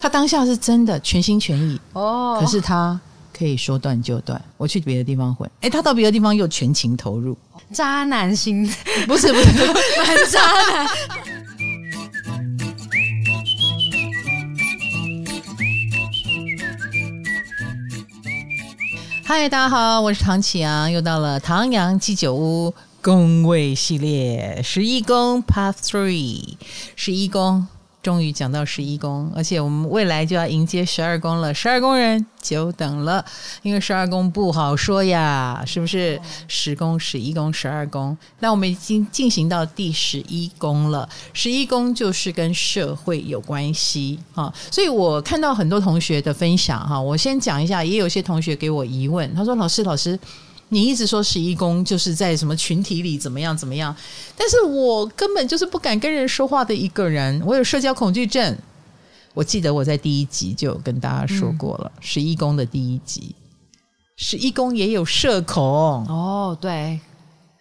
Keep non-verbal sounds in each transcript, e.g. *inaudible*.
他当下是真的全心全意哦，可是他可以说断就断。我去别的地方混，哎，他到别的地方又全情投入，渣男心不是不是，*laughs* 蛮渣男。嗨，大家好，我是唐启阳，又到了唐阳鸡酒屋宫位系列十一宫 Part Three，十一宫。终于讲到十一宫，而且我们未来就要迎接十二宫了。十二宫人久等了，因为十二宫不好说呀，是不是？十宫、十一宫、十二宫，那我们已经进行到第十一宫了。十一宫就是跟社会有关系啊，所以我看到很多同学的分享哈，我先讲一下，也有些同学给我疑问，他说：“老师，老师。”你一直说十一宫就是在什么群体里怎么样怎么样，但是我根本就是不敢跟人说话的一个人，我有社交恐惧症。我记得我在第一集就有跟大家说过了，十一宫的第一集，十一宫也有社恐哦。对，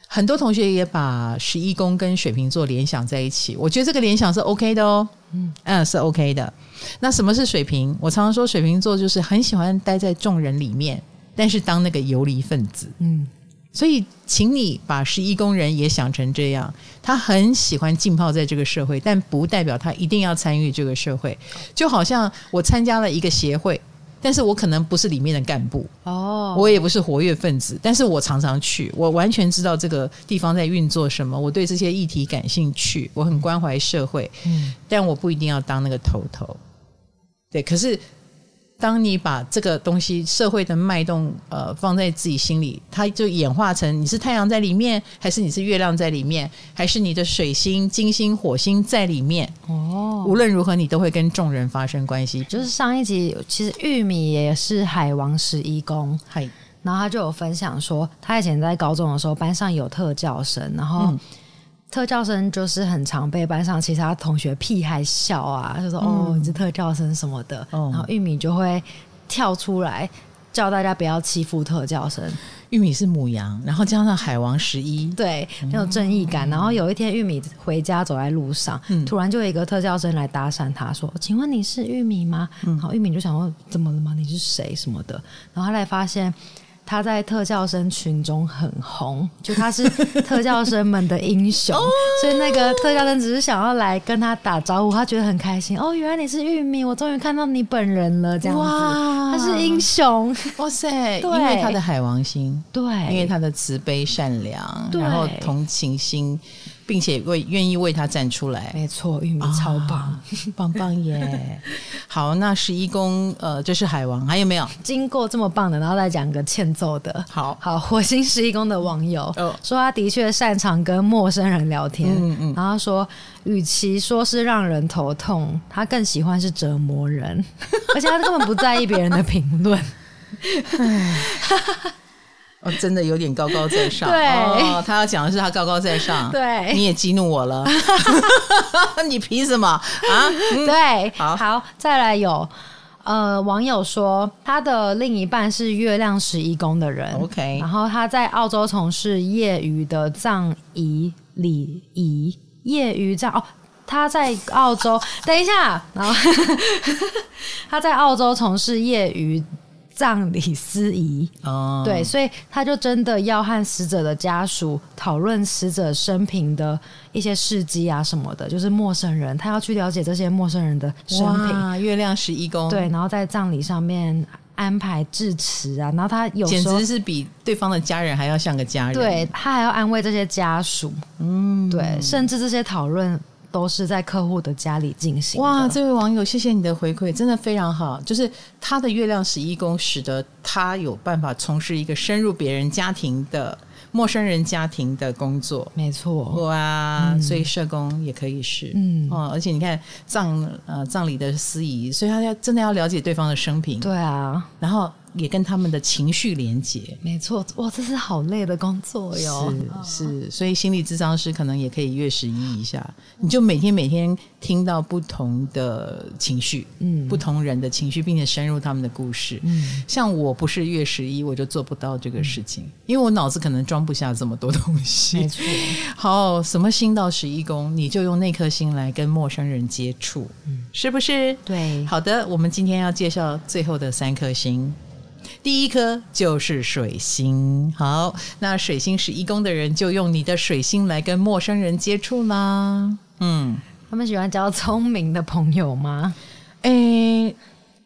很多同学也把十一宫跟水瓶座联想在一起，我觉得这个联想是 OK 的哦，嗯嗯，是 OK 的。那什么是水瓶？我常常说水瓶座就是很喜欢待在众人里面。但是当那个游离分子，嗯，所以请你把十一工人也想成这样，他很喜欢浸泡在这个社会，但不代表他一定要参与这个社会。就好像我参加了一个协会，但是我可能不是里面的干部。哦，我也不是活跃分子，但是我常常去，我完全知道这个地方在运作什么，我对这些议题感兴趣，我很关怀社会，嗯，但我不一定要当那个头头，对，可是。当你把这个东西社会的脉动呃放在自己心里，它就演化成你是太阳在里面，还是你是月亮在里面，还是你的水星、金星、火星在里面？哦，无论如何，你都会跟众人发生关系。就是上一集，其实玉米也是海王十一宫，嗨，然后他就有分享说，他以前在高中的时候，班上有特教生，然后。嗯特教生就是很常被班上其他同学屁孩笑啊，就说、嗯、哦，你是特教生什么的，哦、然后玉米就会跳出来叫大家不要欺负特教生。玉米是母羊，然后加上海王十一，对，很有正义感。嗯、然后有一天玉米回家走在路上，嗯、突然就有一个特教生来搭讪他说：“请问你是玉米吗？”嗯、好，玉米就想说怎么了吗？你是谁什么的？然后他来发现。他在特教生群中很红，就他是特教生们的英雄，*laughs* 所以那个特教生只是想要来跟他打招呼，他觉得很开心。哦，原来你是玉米，我终于看到你本人了，这样子，哇他是英雄，哇塞！*laughs* 对因为他的海王星，对，因为他的慈悲善良，然后同情心。并且为愿意为他站出来，没错，玉米超棒，啊、棒棒耶！*laughs* 好，那十一宫，呃，这是海王，还有没有？经过这么棒的，然后再讲个欠揍的。好好，火星十一宫的网友、哦、说，他的确擅长跟陌生人聊天，嗯嗯，然后说，与其说是让人头痛，他更喜欢是折磨人，*laughs* 而且他根本不在意别人的评论。*laughs* 真的有点高高在上。对，哦，他要讲的是他高高在上。对，你也激怒我了。*laughs* *laughs* 你凭什么啊？嗯、对，好，好，再来有呃网友说他的另一半是月亮十一宫的人。OK，然后他在澳洲从事业余的葬仪礼仪，业余葬哦，他在澳洲，等一下，然后 *laughs* 他在澳洲从事业余。葬礼司仪。哦，对，所以他就真的要和死者的家属讨论死者生平的一些事迹啊什么的，就是陌生人，他要去了解这些陌生人的生平。月亮十一宫，对，然后在葬礼上面安排致辞啊，然后他有简直是比对方的家人还要像个家人，对，他还要安慰这些家属，嗯，对，甚至这些讨论。都是在客户的家里进行。哇，这位网友，谢谢你的回馈，真的非常好。就是他的月亮十一宫，使得他有办法从事一个深入别人家庭的陌生人家庭的工作。没错，哇，嗯、所以社工也可以是，嗯，哦，而且你看葬呃葬礼的司仪，所以他要真的要了解对方的生平。对啊，然后也跟他们的情绪连接。没错，哇，这是好累的工作哟。是是，所以心理咨商师可能也可以月十一一下，你就每天每天听到不同的情绪，嗯，不同人的情绪，并且深入他们的故事。嗯，像我不是月十一，我就做不到这个事情，嗯、因为我脑子可能装不下这么多东西。没错。*laughs* 好，什么星到十一宫，你就用那颗星来跟陌生人接触，嗯，是不是？对。好的，我们今天要介绍最后的三颗星。第一颗就是水星，好，那水星十一宫的人就用你的水星来跟陌生人接触啦。嗯，他们喜欢交聪明的朋友吗？诶，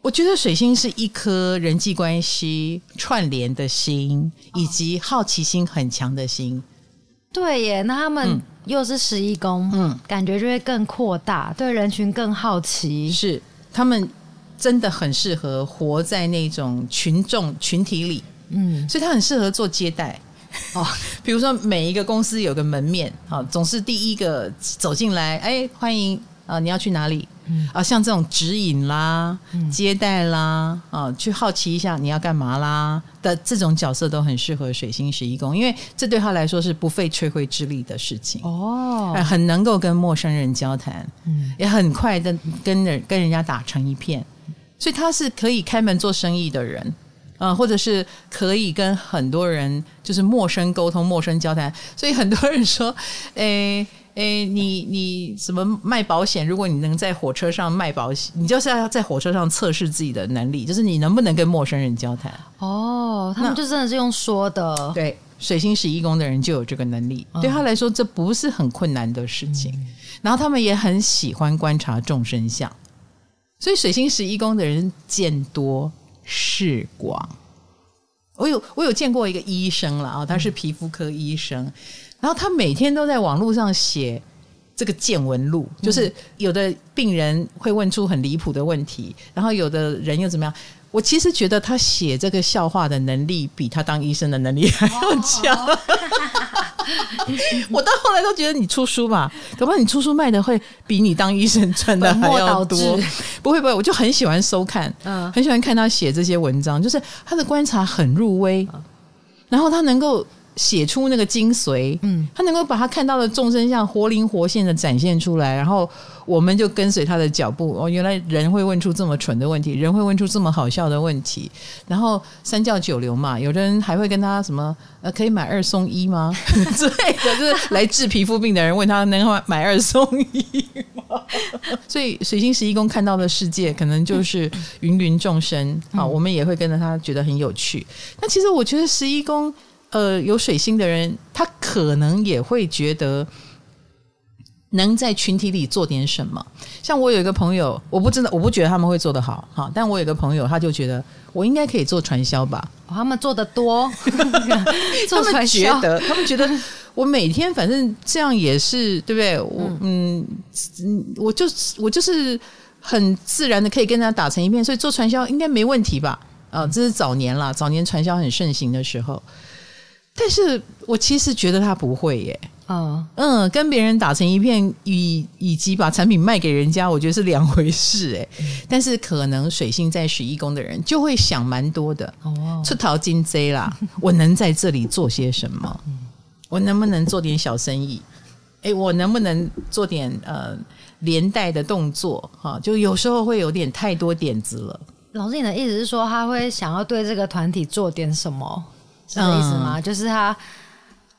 我觉得水星是一颗人际关系串联的心，以及好奇心很强的心。对耶，那他们又是十一宫，嗯，感觉就会更扩大，对人群更好奇，是他们。真的很适合活在那种群众群体里，嗯，所以他很适合做接待。哦。*laughs* 比如说，每一个公司有个门面，啊，总是第一个走进来，哎，欢迎啊，你要去哪里？嗯。啊，像这种指引啦、接待啦，啊，去好奇一下你要干嘛啦的这种角色，都很适合水星十一宫，因为这对他来说是不费吹灰之力的事情。哦，很能够跟陌生人交谈，嗯，也很快的跟人跟人家打成一片。所以他是可以开门做生意的人，呃，或者是可以跟很多人就是陌生沟通、陌生交谈。所以很多人说，*laughs* 诶、欸、诶、欸，你你什么卖保险？如果你能在火车上卖保险，你就是要在火车上测试自己的能力，就是你能不能跟陌生人交谈。哦，他们就真的是用说的。对，水星十一宫的人就有这个能力，嗯、对他来说这不是很困难的事情。嗯、然后他们也很喜欢观察众生相。所以水星十一宫的人见多识广。我有我有见过一个医生了啊，他是皮肤科医生，嗯、然后他每天都在网络上写这个见闻录，就是有的病人会问出很离谱的问题，然后有的人又怎么样？我其实觉得他写这个笑话的能力比他当医生的能力还要强。哦、*laughs* 我到后来都觉得你出书吧，搞不好你出书卖的会比你当医生赚的还要多。不会不会，我就很喜欢收看，嗯，很喜欢看他写这些文章，就是他的观察很入微，然后他能够。写出那个精髓，嗯，他能够把他看到的众生像活灵活现的展现出来，然后我们就跟随他的脚步。哦，原来人会问出这么蠢的问题，人会问出这么好笑的问题，然后三教九流嘛，有的人还会跟他什么呃，可以买二送一吗？之类的，就是来治皮肤病的人问他能买二送一吗？*laughs* 所以水星十一宫看到的世界可能就是芸芸众生啊，我们也会跟着他觉得很有趣。那其实我觉得十一宫。呃，有水星的人，他可能也会觉得能在群体里做点什么。像我有一个朋友，我不知道，我不觉得他们会做得好，哈，但我有一个朋友，他就觉得我应该可以做传销吧。哦，他们做的多，*laughs* 做传销，他们觉得，他们觉得我每天反正这样也是对不对？我嗯嗯，我就我就是很自然的可以跟他打成一片，所以做传销应该没问题吧？啊，这是早年啦，早年传销很盛行的时候。但是我其实觉得他不会耶，嗯嗯，跟别人打成一片，以以及把产品卖给人家，我觉得是两回事哎。嗯、但是可能水星在十一宫的人就会想蛮多的哦，出逃金贼啦，*laughs* 我能在这里做些什么？我能不能做点小生意？哎，我能不能做点呃连带的动作？哈，就有时候会有点太多点子了。老师，你的意思是说他会想要对这个团体做点什么？是这意思吗？嗯、就是他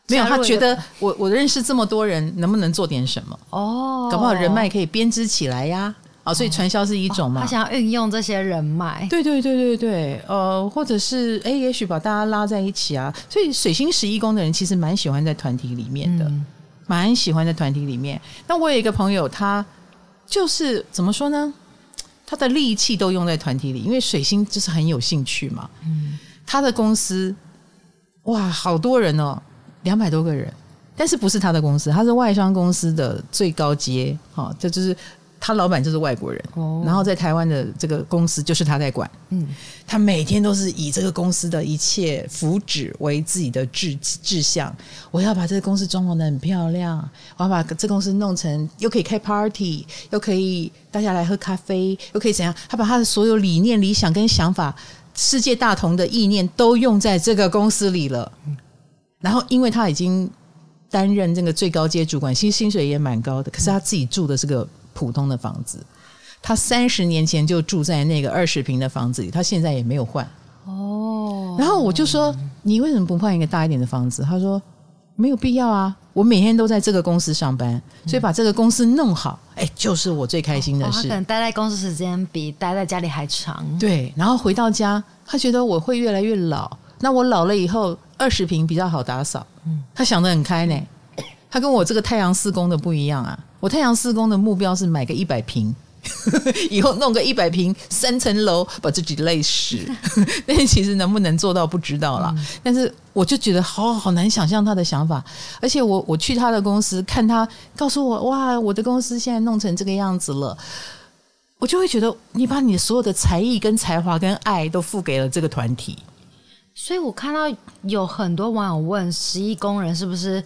没有，他觉得我我认识这么多人，能不能做点什么？哦，搞不好人脉可以编织起来呀！哦，所以传销是一种嘛？哦、他想要运用这些人脉，对对对对对，呃，或者是哎，也许把大家拉在一起啊。所以水星十一宫的人其实蛮喜欢在团体里面的，嗯、蛮喜欢在团体里面。那我有一个朋友，他就是怎么说呢？他的力气都用在团体里，因为水星就是很有兴趣嘛。嗯，他的公司。哇，好多人哦，两百多个人，但是不是他的公司，他是外商公司的最高阶，哈、哦，这就是他老板就是外国人，哦，然后在台湾的这个公司就是他在管，嗯，他每天都是以这个公司的一切福祉为自己的志志向，我要把这个公司装潢的很漂亮，我要把这公司弄成又可以开 party，又可以大家来喝咖啡，又可以怎样，他把他的所有理念、理想跟想法。世界大同的意念都用在这个公司里了。然后，因为他已经担任这个最高阶主管，其实薪水也蛮高的，可是他自己住的是个普通的房子。他三十年前就住在那个二十平的房子里，他现在也没有换。哦。然后我就说：“你为什么不换一个大一点的房子？”他说：“没有必要啊，我每天都在这个公司上班，所以把这个公司弄好，哎，就是我最开心的事。”他可能待在公司时间比待在家里还长。对。然后回到家，他觉得我会越来越老。那我老了以后，二十平比较好打扫。嗯。他想得很开呢。他跟我这个太阳四宫的不一样啊！我太阳四宫的目标是买个一百坪。*laughs* 以后弄个一百平三层楼，把自己累死。*laughs* 但是其实能不能做到不知道啦。嗯、但是我就觉得好好难想象他的想法。而且我我去他的公司看他，告诉我哇，我的公司现在弄成这个样子了，我就会觉得你把你所有的才艺、跟才华、跟爱都付给了这个团体。所以我看到有很多网友问：十一工人是不是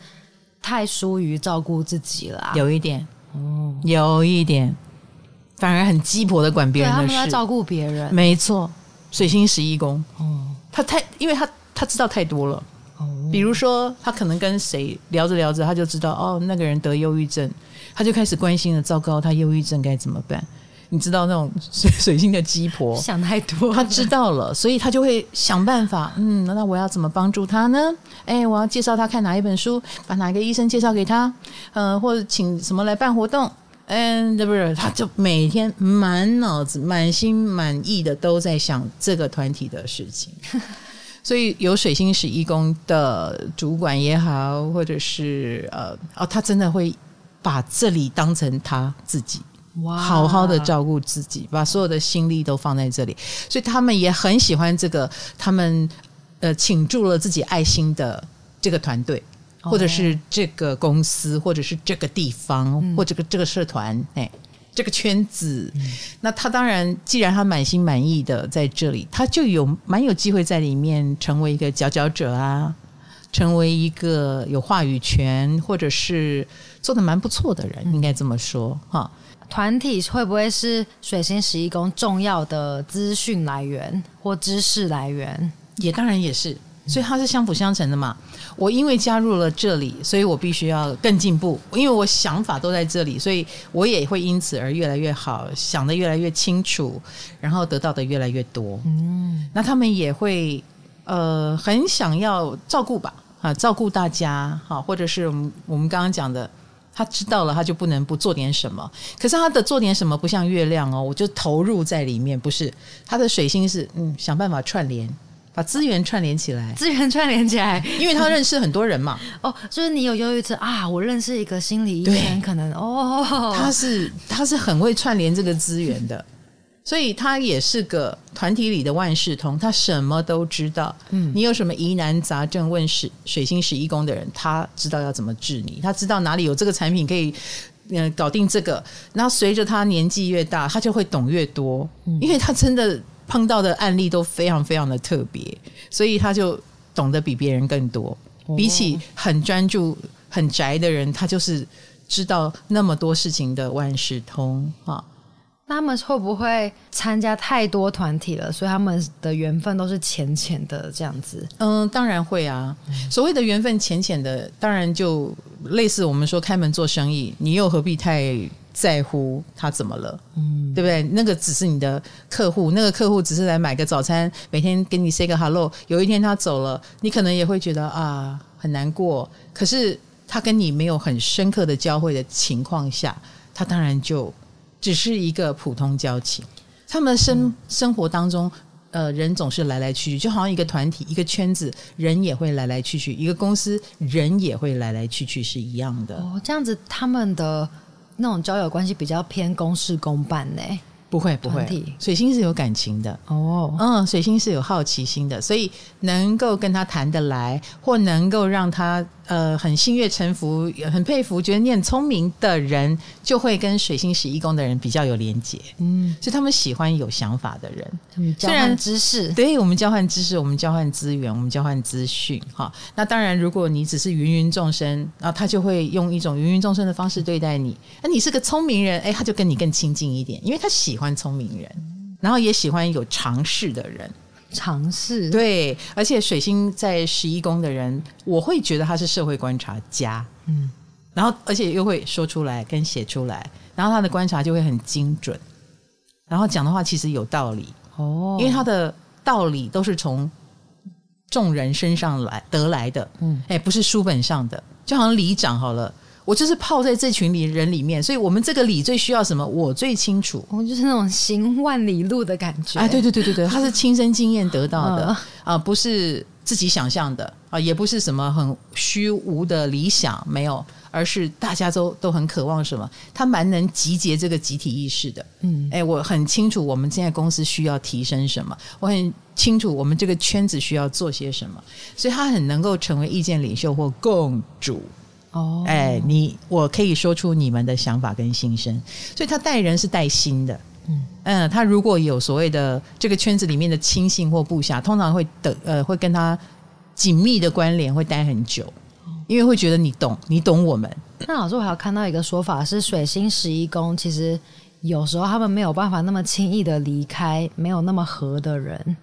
太疏于照顾自己了、啊？有一点，哦，有一点。反而很鸡婆的管别人的事，他照顾别人，没错。水星十一宫，哦，他太，因为他他知道太多了。哦，比如说他可能跟谁聊着聊着，他就知道哦，那个人得忧郁症，他就开始关心了。糟糕，他忧郁症该怎么办？你知道那种 *laughs* 水水星的鸡婆想太多，他知道了，所以他就会想办法。嗯，那我要怎么帮助他呢？哎，我要介绍他看哪一本书，把哪个医生介绍给他，呃，或者请什么来办活动。嗯，这不是，他就每天满脑子、满心满意的都在想这个团体的事情，*laughs* 所以有水星十一宫的主管也好，或者是呃哦，他真的会把这里当成他自己，哇，好好的照顾自己，把所有的心力都放在这里，所以他们也很喜欢这个，他们呃倾注了自己爱心的这个团队。或者是这个公司，或者是这个地方，嗯、或者这个这个社团，哎，这个圈子，嗯、那他当然，既然他满心满意的在这里，他就有蛮有机会在里面成为一个佼佼者啊，成为一个有话语权，或者是做的蛮不错的人，嗯、应该这么说哈。团体会不会是水星十一宫重要的资讯来源或知识来源？也当然也是。所以它是相辅相成的嘛。我因为加入了这里，所以我必须要更进步。因为我想法都在这里，所以我也会因此而越来越好，想得越来越清楚，然后得到的越来越多。嗯，那他们也会呃很想要照顾吧，啊，照顾大家，好，或者是我们我们刚刚讲的，他知道了，他就不能不做点什么。可是他的做点什么不像月亮哦，我就投入在里面，不是他的水星是嗯想办法串联。把资源串联起来，*laughs* 资源串联起来，*laughs* 因为他认识很多人嘛。*laughs* 哦，就是你有忧郁症啊，我认识一个心理医生，可能哦，他是他是很会串联这个资源的，所以他也是个团体里的万事通，他什么都知道。嗯，你有什么疑难杂症问水水星十一宫的人，他知道要怎么治你，他知道哪里有这个产品可以嗯搞定这个。然后随着他年纪越大，他就会懂越多，因为他真的。碰到的案例都非常非常的特别，所以他就懂得比别人更多。比起很专注、很宅的人，他就是知道那么多事情的万事通啊。那他们会不会参加太多团体了，所以他们的缘分都是浅浅的这样子？嗯，当然会啊。所谓的缘分浅浅的，当然就类似我们说开门做生意，你又何必太在乎他怎么了，嗯，对不对？那个只是你的客户，那个客户只是来买个早餐，每天跟你 say 个 hello。有一天他走了，你可能也会觉得啊很难过。可是他跟你没有很深刻的交汇的情况下，他当然就只是一个普通交情。他们生生活当中，呃，人总是来来去去，就好像一个团体、一个圈子，人也会来来去去；一个公司，人也会来来去去，是一样的。哦，这样子他们的。那种交友关系比较偏公事公办呢？不会不会，水星是有感情的。哦，嗯，水星是有好奇心的，所以能够跟他谈得来，或能够让他呃很心悦诚服、很佩服，觉得你很聪明的人，就会跟水星十一宫的人比较有连结，嗯，所以他们喜欢有想法的人，嗯，交换知识，对，我们交换知识，我们交换资源，我们交换资讯，哈，那当然，如果你只是芸芸众生，然后他就会用一种芸芸众生的方式对待你，那你是个聪明人，哎，他就跟你更亲近一点，因为他喜欢。欢聪明人，然后也喜欢有尝试的人，尝试。对，而且水星在十一宫的人，我会觉得他是社会观察家，嗯，然后而且又会说出来跟写出来，然后他的观察就会很精准，然后讲的话其实有道理。哦，因为他的道理都是从众人身上来得来的，嗯，哎，不是书本上的，就好像里长好了。我就是泡在这群里人里面，所以我们这个里最需要什么，我最清楚。我就是那种行万里路的感觉。哎，对对对对对，*laughs* 他是亲身经验得到的啊、不是自己想象的啊、呃，也不是什么很虚无的理想，没有，而是大家都都很渴望什么，他蛮能集结这个集体意识的。嗯，哎，我很清楚我们现在公司需要提升什么，我很清楚我们这个圈子需要做些什么，所以他很能够成为意见领袖或共主。哦，哎，你我可以说出你们的想法跟心声，所以他带人是带心的，嗯。嗯，他如果有所谓的这个圈子里面的亲信或部下，通常会等呃会跟他紧密的关联，会待很久，因为会觉得你懂，你懂我们。那老师，我还有看到一个说法是，水星十一宫其实有时候他们没有办法那么轻易的离开没有那么合的人。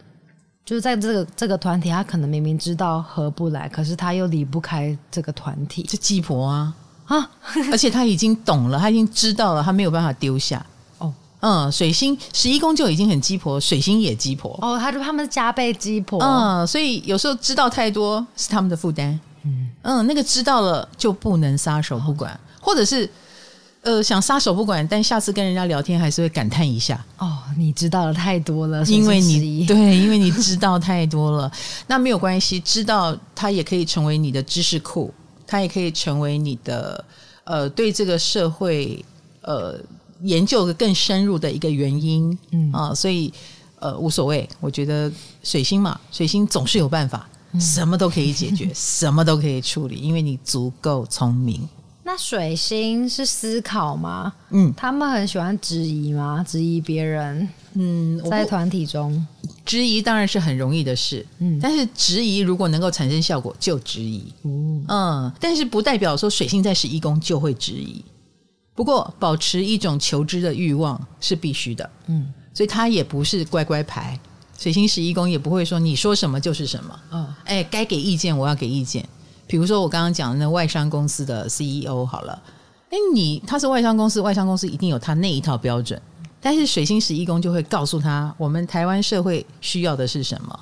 就是在这个这个团体，他可能明明知道合不来，可是他又离不开这个团体。这鸡婆啊啊！*laughs* 而且他已经懂了，他已经知道了，他没有办法丢下。哦，嗯，水星十一宫就已经很鸡婆，水星也鸡婆。哦，他就他们是加倍鸡婆。嗯，所以有时候知道太多是他们的负担。嗯嗯，那个知道了就不能撒手不管，哦、或者是。呃，想撒手不管，但下次跟人家聊天还是会感叹一下。哦，你知道的太多了，因为你对，因为你知道太多了。*laughs* 那没有关系，知道它也可以成为你的知识库，它也可以成为你的呃，对这个社会呃研究的更深入的一个原因。嗯啊，所以呃无所谓，我觉得水星嘛，水星总是有办法，嗯、什么都可以解决，*laughs* 什么都可以处理，因为你足够聪明。那水星是思考吗？嗯，他们很喜欢质疑吗？质疑别人？嗯，在团体中，质疑当然是很容易的事。嗯，但是质疑如果能够产生效果，就质疑。嗯嗯，但是不代表说水星在十一宫就会质疑。不过，保持一种求知的欲望是必须的。嗯，所以他也不是乖乖牌。水星十一宫也不会说你说什么就是什么。嗯，哎，该给意见我要给意见。比如说我刚刚讲的那外商公司的 CEO 好了，哎，你他是外商公司，外商公司一定有他那一套标准，但是水星十一宫就会告诉他，我们台湾社会需要的是什么？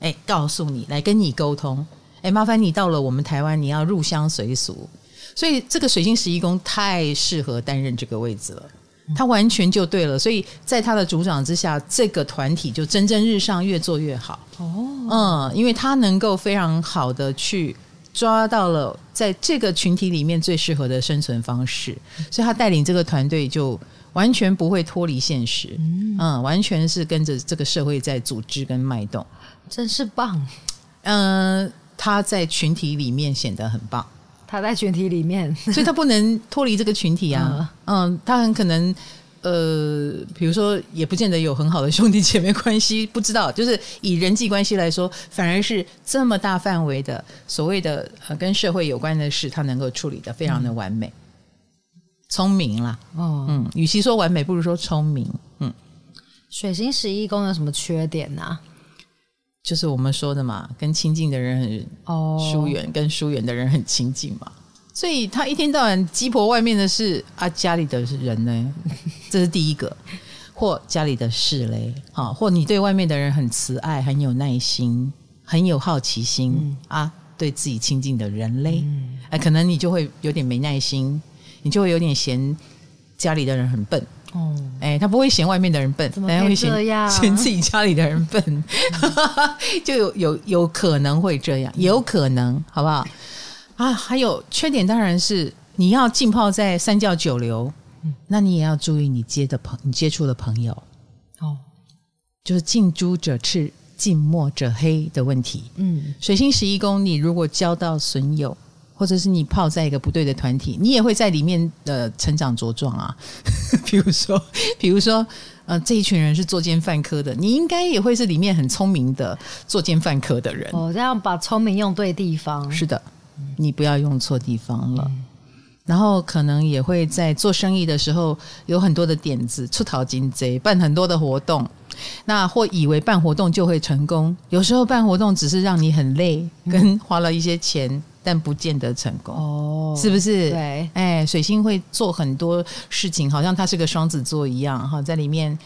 哎，告诉你来跟你沟通，哎，麻烦你到了我们台湾，你要入乡随俗，所以这个水星十一宫太适合担任这个位置了，他完全就对了，所以在他的主掌之下，这个团体就蒸蒸日上，越做越好。哦，嗯，因为他能够非常好的去。抓到了在这个群体里面最适合的生存方式，所以他带领这个团队就完全不会脱离现实，嗯，完全是跟着这个社会在组织跟脉动，真是棒。嗯，他在群体里面显得很棒，他在群体里面，所以他不能脱离这个群体啊，*laughs* 嗯，他很可能。呃，比如说，也不见得有很好的兄弟姐妹关系，不知道。就是以人际关系来说，反而是这么大范围的所谓的呃跟社会有关的事，他能够处理得非常的完美，嗯、聪明啦。哦，嗯，与其说完美，不如说聪明。嗯，水星十一宫有什么缺点呢、啊？就是我们说的嘛，跟亲近的人很哦疏远，跟疏远的人很亲近嘛。所以他一天到晚鸡婆外面的事啊，家里的人呢，*laughs* 这是第一个，或家里的事嘞，啊，或你对外面的人很慈爱，很有耐心，很有好奇心、嗯、啊，对自己亲近的人嘞，哎、嗯，可能你就会有点没耐心，你就会有点嫌家里的人很笨，哦，哎，他不会嫌外面的人笨，怎么会这样？嫌自己家里的人笨，嗯、*laughs* 就有有有可能会这样，有可能，好不好？啊，还有缺点当然是你要浸泡在三教九流，嗯，那你也要注意你接的朋，你接触的朋友，哦，就是近朱者赤，近墨者黑的问题。嗯，水星十一宫，你如果交到损友，或者是你泡在一个不对的团体，你也会在里面的成长茁壮啊。*laughs* 比如说，比如说，呃，这一群人是作奸犯科的，你应该也会是里面很聪明的作奸犯科的人。哦，这样把聪明用对地方，是的。你不要用错地方了，嗯，然后可能也会在做生意的时候有很多的点子，出逃金贼，办很多的活动，那或以为办活动就会成功，有时候办活动只是让你很累，跟花了一些钱，嗯、但不见得成功。哦，是不是？对，哎，水星会做很多事情，好像他是个双子座一样哈，在里面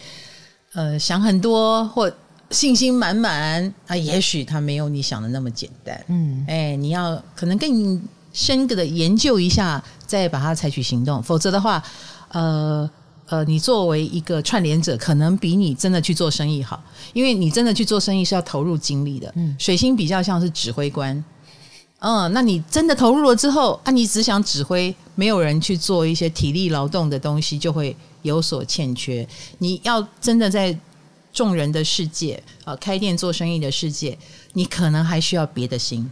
呃想很多或信心满满啊，也许他没有你想的那么简单。嗯，哎，你要可能更深刻的研究一下，再把它采取行动，否则的话，呃。呃，你作为一个串联者，可能比你真的去做生意好，因为你真的去做生意是要投入精力的。嗯，水星比较像是指挥官。嗯，那你真的投入了之后，啊，你只想指挥，没有人去做一些体力劳动的东西，就会有所欠缺。你要真的在众人的世界，啊，开店做生意的世界，你可能还需要别的心。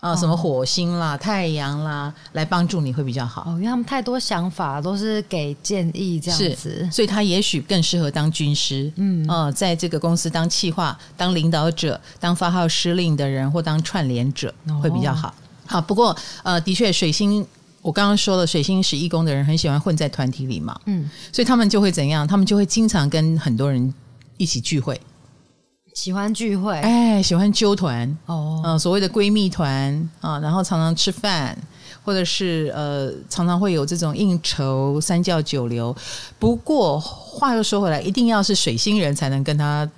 啊，什么火星啦、哦、太阳啦，来帮助你会比较好。哦，因为他们太多想法，都是给建议这样子，所以他也许更适合当军师。嗯，呃，在这个公司当企划、当领导者、当发号施令的人，或当串联者会比较好。哦、好，不过呃，的确，水星我刚刚说了，水星十一宫的人很喜欢混在团体里嘛。嗯，所以他们就会怎样？他们就会经常跟很多人一起聚会。喜欢聚会，哎，喜欢揪团哦，嗯，所谓的闺蜜团啊，然后常常吃饭，或者是呃，常常会有这种应酬、三教九流。不过话又说回来，一定要是水星人才能跟他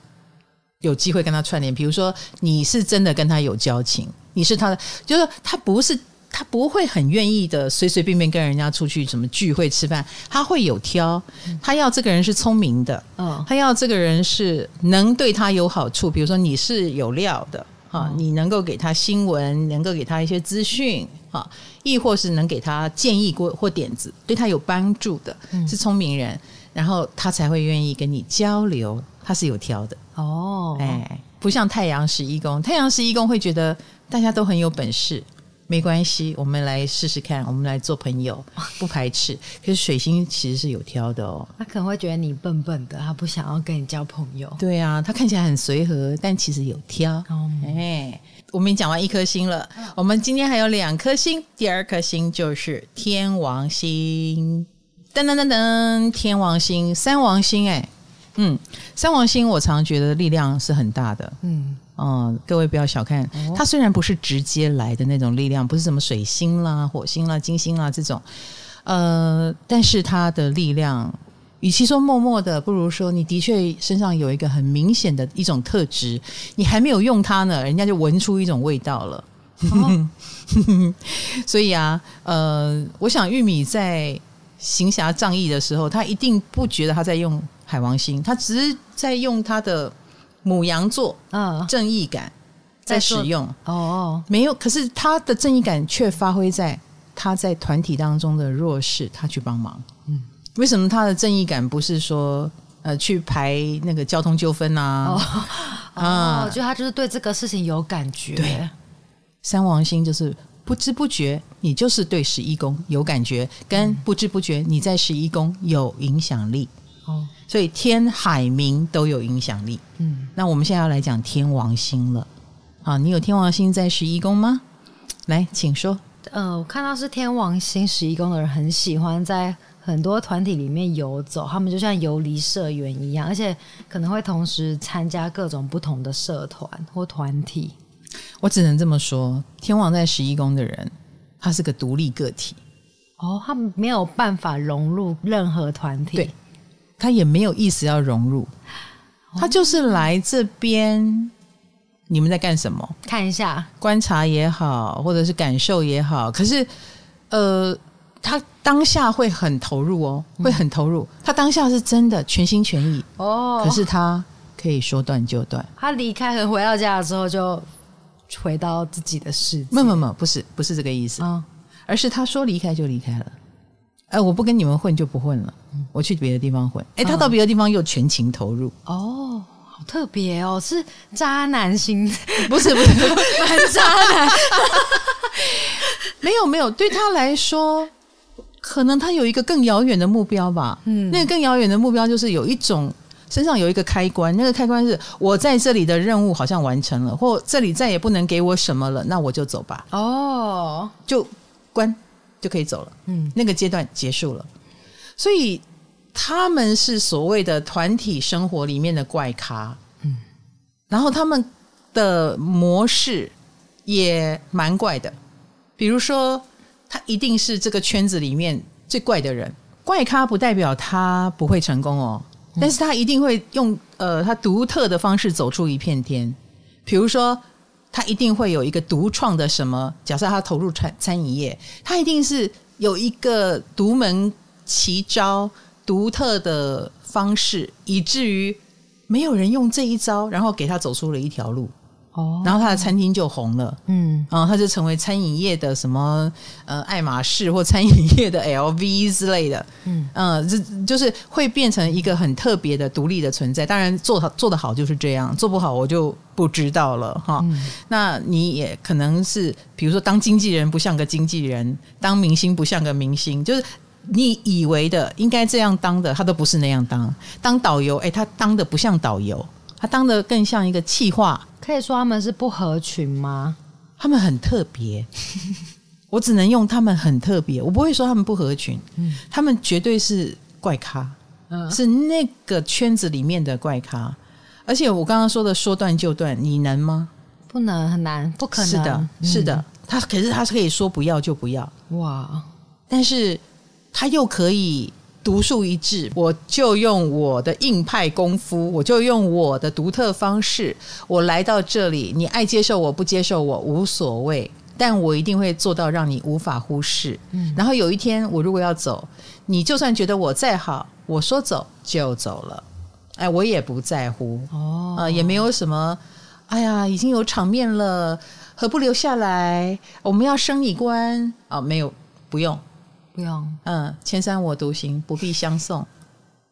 有机会跟他串联。比如说，你是真的跟他有交情，你是他的，就是他不是。他不会很愿意的随随便便跟人家出去什么聚会吃饭，他会有挑，他要这个人是聪明的，嗯，他要这个人是能对他有好处，比如说你是有料的啊，你能够给他新闻，能够给他一些资讯啊，亦或是能给他建议过或点子，对他有帮助的，是聪明人，然后他才会愿意跟你交流，他是有挑的。哦，哎，不像太阳十一宫，太阳十一宫会觉得大家都很有本事。没关系，我们来试试看，我们来做朋友，*laughs* 不排斥。可是水星其实是有挑的哦，他可能会觉得你笨笨的，他不想要跟你交朋友。对啊，他看起来很随和，但其实有挑。哦、哎，我们已经讲完一颗星了，我们今天还有两颗星，第二颗星就是天王星。噔噔噔噔，天王星，三王星，哎，嗯，三王星，我常觉得力量是很大的，嗯。嗯，各位不要小看它，虽然不是直接来的那种力量，不是什么水星啦、火星啦、金星啦这种，呃，但是它的力量，与其说默默的，不如说你的确身上有一个很明显的一种特质，你还没有用它呢，人家就闻出一种味道了。哦、*laughs* 所以啊，呃，我想玉米在行侠仗义的时候，他一定不觉得他在用海王星，他只是在用他的。牡羊座，嗯，正义感在使用哦，没有，可是他的正义感却发挥在他在团体当中的弱势，他去帮忙。嗯，为什么他的正义感不是说呃去排那个交通纠纷啊？哦，*laughs* 啊，我觉得他就是对这个事情有感觉。对，三王星就是不知不觉你就是对十一宫有感觉，跟不知不觉你在十一宫有影响力。哦。所以天海冥都有影响力。嗯，那我们现在要来讲天王星了。啊，你有天王星在十一宫吗？来，请说。呃，我看到是天王星十一宫的人很喜欢在很多团体里面游走，他们就像游离社员一样，而且可能会同时参加各种不同的社团或团体。我只能这么说，天王在十一宫的人，他是个独立个体。哦，他没有办法融入任何团体。对。他也没有意思要融入，他就是来这边，你们在干什么？看一下，观察也好，或者是感受也好。可是，呃，他当下会很投入哦，会很投入。他当下是真的全心全意哦。可是他可以说断就断。他离开和回到家的时候，就回到自己的世界。没没没，不是不是这个意思啊，而是他说离开就离开了。哎，我不跟你们混就不混了，我去别的地方混。哎，他到别的地方又全情投入。哦，好特别哦，是渣男型？*laughs* 不是不是，蛮渣男。*laughs* 没有没有，对他来说，可能他有一个更遥远的目标吧。嗯，那个更遥远的目标就是有一种身上有一个开关，那个开关是我在这里的任务好像完成了，或这里再也不能给我什么了，那我就走吧。哦，就关。就可以走了，嗯，那个阶段结束了，所以他们是所谓的团体生活里面的怪咖，嗯，然后他们的模式也蛮怪的，比如说他一定是这个圈子里面最怪的人。怪咖不代表他不会成功哦，但是他一定会用呃他独特的方式走出一片天。比如说，他一定会有一个独创的什么，假设他投入餐餐饮业，他一定是有一个独门奇招、独特的方式，以至于没有人用这一招，然后给他走出了一条路。哦，然后他的餐厅就红了，嗯，然后他就成为餐饮业的什么呃爱马仕或餐饮业的 LV 之类的，嗯。嗯，这、呃、就是会变成一个很特别的独立的存在。当然做好做得好就是这样，做不好我就不知道了哈。嗯、那你也可能是比如说当经纪人不像个经纪人，当明星不像个明星，就是你以为的应该这样当的，他都不是那样当。当导游，哎，他当的不像导游，他当的更像一个气话。可以说他们是不合群吗？他们很特别，*laughs* 我只能用他们很特别，我不会说他们不合群。嗯，他们绝对是怪咖，嗯，是那个圈子里面的怪咖。而且我刚刚说的说断就断，你能吗？不能，很难，不可能。是的，是的，他可是他是可以说不要就不要，哇！但是他又可以。独树一帜，我就用我的硬派功夫，我就用我的独特方式，我来到这里，你爱接受我不接受我无所谓，但我一定会做到让你无法忽视。嗯，然后有一天我如果要走，你就算觉得我再好，我说走就走了，哎，我也不在乎哦，呃，也没有什么，哎呀，已经有场面了，何不留下来？我们要升你官啊？没有，不用。不用，嗯，千山我独行，不必相送。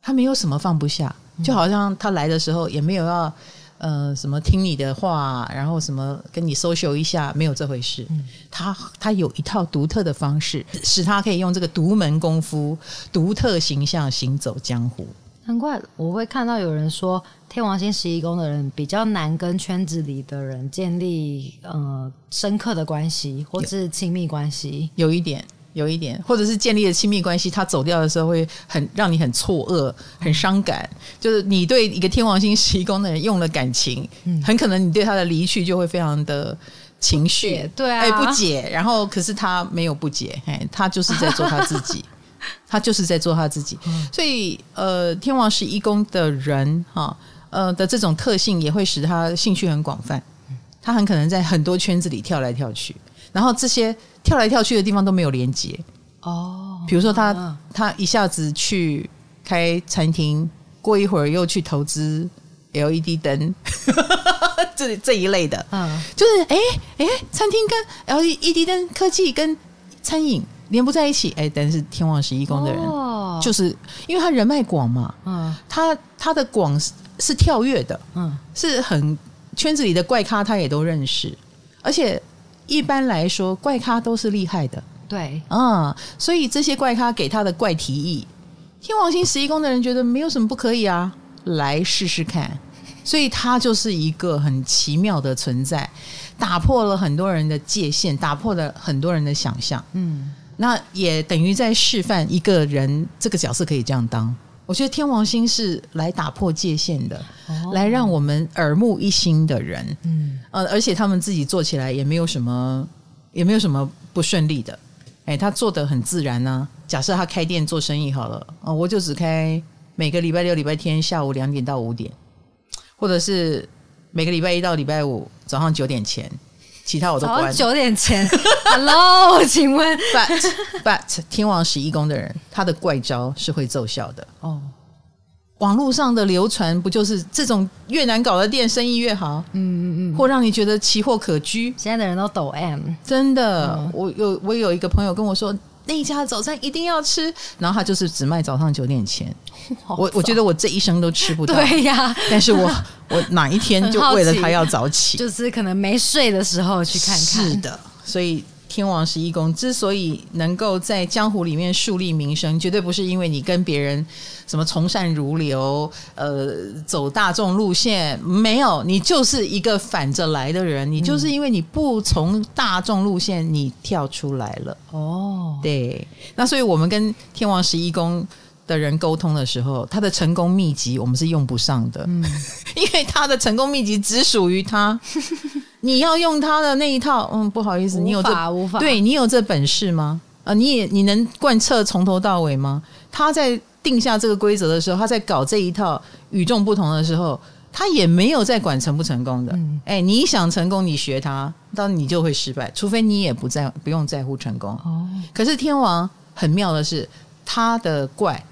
他没有什么放不下，就好像他来的时候也没有要，呃，什么听你的话，然后什么跟你 social 一下，没有这回事。嗯、他他有一套独特的方式，使他可以用这个独门功夫、独特形象行走江湖。难怪我会看到有人说，天王星十一宫的人比较难跟圈子里的人建立呃深刻的关系，或是亲密关系，有，有一点。有一点，或者是建立了亲密关系，他走掉的时候会很让你很错愕、很伤感。就是你对一个天王星十一宫的人用了感情，嗯、很可能你对他的离去就会非常的情绪，对啊，哎，不解。然后可是他没有不解，哎，他就是在做他自己，*laughs* 他就是在做他自己。所以呃，天王十一宫的人哈，呃的这种特性也会使他兴趣很广泛，他很可能在很多圈子里跳来跳去。然后这些跳来跳去的地方都没有连接。哦，比如说他、嗯、他一下子去开餐厅，过一会儿又去投资 LED 灯，*laughs* 这这一类的，嗯，就是哎哎，餐厅跟 LED 灯科技跟餐饮连不在一起，哎，但是天王十一宫的人，哦、就是因为他人脉广嘛，嗯，他他的广是，是跳跃的，嗯，是很圈子里的怪咖他也都认识，而且。一般来说，怪咖都是厉害的，对，嗯，所以这些怪咖给他的怪提议，天王星十一宫的人觉得没有什么不可以啊，来试试看，所以他就是一个很奇妙的存在，打破了很多人的界限，打破了很多人的想象，嗯，那也等于在示范一个人这个角色可以这样当。我觉得天王星是来打破界限的，哦、来让我们耳目一新的人。嗯，呃，而且他们自己做起来也没有什么，也没有什么不顺利的。哎，他做的很自然呢、啊。假设他开店做生意好了，哦，我就只开每个礼拜六、礼拜天下午两点到五点，或者是每个礼拜一到礼拜五早上九点前，其他我都关。九点前，*laughs* Hello，请问，But But 天王十一宫的人，他的怪招是会奏效的哦。网络上的流传不就是这种越难搞的店生意越好？嗯嗯嗯，或让你觉得奇货可居。现在的人都抖 M，真的。嗯、我有我有一个朋友跟我说，那一家早餐一定要吃，然后他就是只卖早上九点前。*laughs* 我我觉得我这一生都吃不到。*laughs* 对呀，但是我 *laughs* 我哪一天就为了他要早起，就是可能没睡的时候去看看。是的，所以。天王十一宫之所以能够在江湖里面树立名声，绝对不是因为你跟别人什么从善如流，呃，走大众路线，没有，你就是一个反着来的人，你就是因为你不从大众路线，你跳出来了。哦，对，那所以我们跟天王十一宫的人沟通的时候，他的成功秘籍我们是用不上的，嗯，*laughs* 因为他的成功秘籍只属于他。*laughs* 你要用他的那一套，嗯，不好意思，你有这无法，对你有这本事吗？啊，你也你能贯彻从头到尾吗？他在定下这个规则的时候，他在搞这一套与众不同的时候，他也没有在管成不成功的。嗯，哎，你想成功，你学他，但你就会失败，除非你也不在不用在乎成功。哦，可是天王很妙的是，他的怪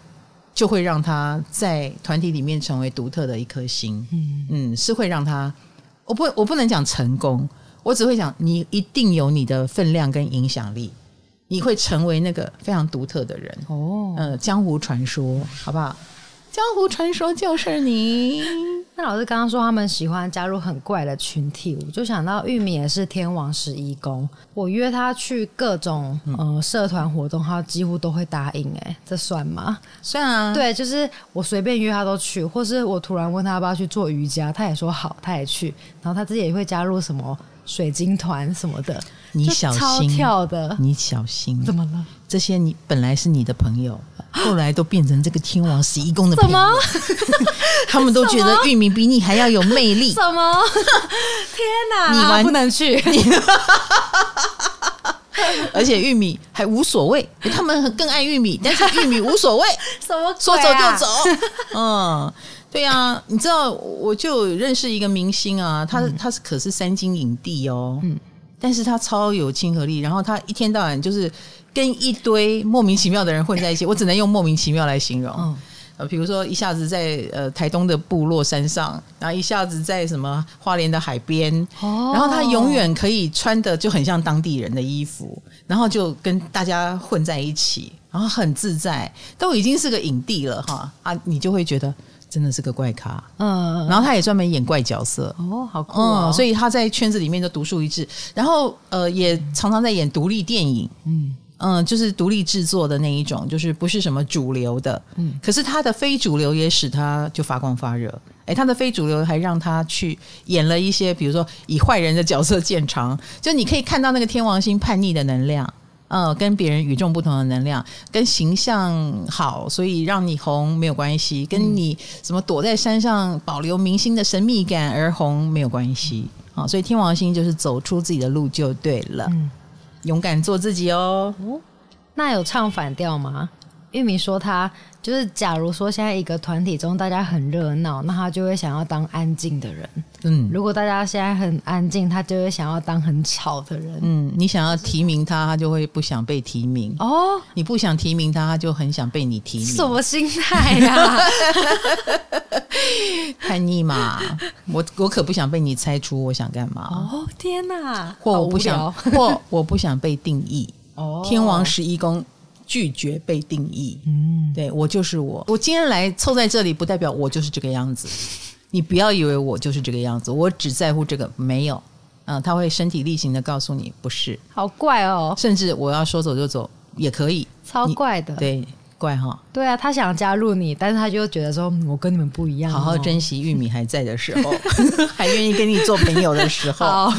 就会让他在团体里面成为独特的一颗星。嗯嗯，是会让他。我不，我不能讲成功，我只会讲你一定有你的分量跟影响力，你会成为那个非常独特的人哦。呃，江湖传说，好不好？江湖传说就是你。那老师刚刚说他们喜欢加入很怪的群体，我就想到玉米也是天王十一宫，我约他去各种呃社团活动，他几乎都会答应。哎，这算吗？算啊。对，就是我随便约他都去，或是我突然问他要不要去做瑜伽，他也说好，他也去。然后他自己也会加入什么水晶团什么的。你小心跳的，你小心。怎么了？这些你本来是你的朋友。后来都变成这个天王十一宫的朋友，*laughs* 他们都觉得玉米比你还要有魅力。什么？*laughs* 天哪！你玩不能去，*laughs* 而且玉米还无所谓，他们更爱玉米，但是玉米无所谓，什么、啊？说走就走。嗯，对啊，你知道，我就认识一个明星啊，他他是可是三金影帝哦，嗯，但是他超有亲和力，然后他一天到晚就是。跟一堆莫名其妙的人混在一起，我只能用莫名其妙来形容。嗯，呃，比如说一下子在呃台东的部落山上，然后一下子在什么花莲的海边，哦，然后他永远可以穿的就很像当地人的衣服，然后就跟大家混在一起，然后很自在，都已经是个影帝了哈啊，你就会觉得真的是个怪咖，嗯，然后他也专门演怪角色，哦，好酷哦，嗯，所以他在圈子里面就独树一帜，然后呃也常常在演独立电影，嗯。嗯，就是独立制作的那一种，就是不是什么主流的。嗯，可是他的非主流也使他就发光发热。哎，他的非主流还让他去演了一些，比如说以坏人的角色见长。就你可以看到那个天王星叛逆的能量，嗯，跟别人与众不同的能量，跟形象好，所以让你红没有关系，跟你什么躲在山上保留明星的神秘感而红没有关系。啊，所以天王星就是走出自己的路就对了。嗯。勇敢做自己哦。哦，那有唱反调吗？玉米说他就是，假如说现在一个团体中大家很热闹，那他就会想要当安静的人。嗯，如果大家现在很安静，他就会想要当很吵的人。嗯，你想要提名他，他就会不想被提名。哦，你不想提名他，他就很想被你提名。什么心态呀？*laughs* 叛逆嘛，我我可不想被你猜出我想干嘛。哦，天哪！或我不想，或我不想被定义。哦，天王十一宫。拒绝被定义，嗯，对，我就是我。我今天来凑在这里，不代表我就是这个样子。*laughs* 你不要以为我就是这个样子，我只在乎这个。没有，嗯，他会身体力行的告诉你，不是。好怪哦，甚至我要说走就走也可以，超怪的。对。怪哈，对啊，他想加入你，但是他就觉得说，我跟你们不一样。好好珍惜玉米还在的时候，*laughs* 还愿意跟你做朋友的时候。*laughs*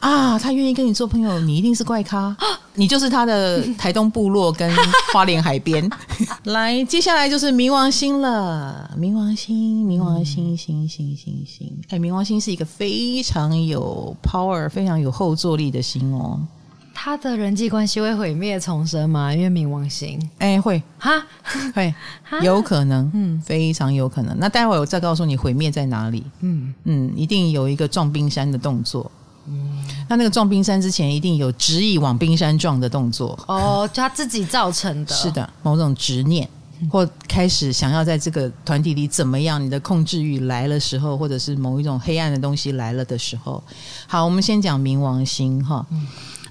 啊，他愿意跟你做朋友，你一定是怪咖，你就是他的台东部落跟花莲海边。*laughs* 来，接下来就是冥王星了，冥王星，冥王星，星星星星。哎，冥王星是一个非常有 power、非常有后坐力的星哦。他的人际关系会毁灭重生吗？因为冥王星，哎、欸，会。哈，会。有可能，嗯，非常有可能。那待会儿我再告诉你毁灭在哪里，嗯。嗯，一定有一个撞冰山的动作，嗯，那那个撞冰山之前一定有执意往冰山撞的动作，哦，就他自己造成的，是的，某种执念或开始想要在这个团体里怎么样？你的控制欲来了时候，或者是某一种黑暗的东西来了的时候，好，我们先讲冥王星哈。嗯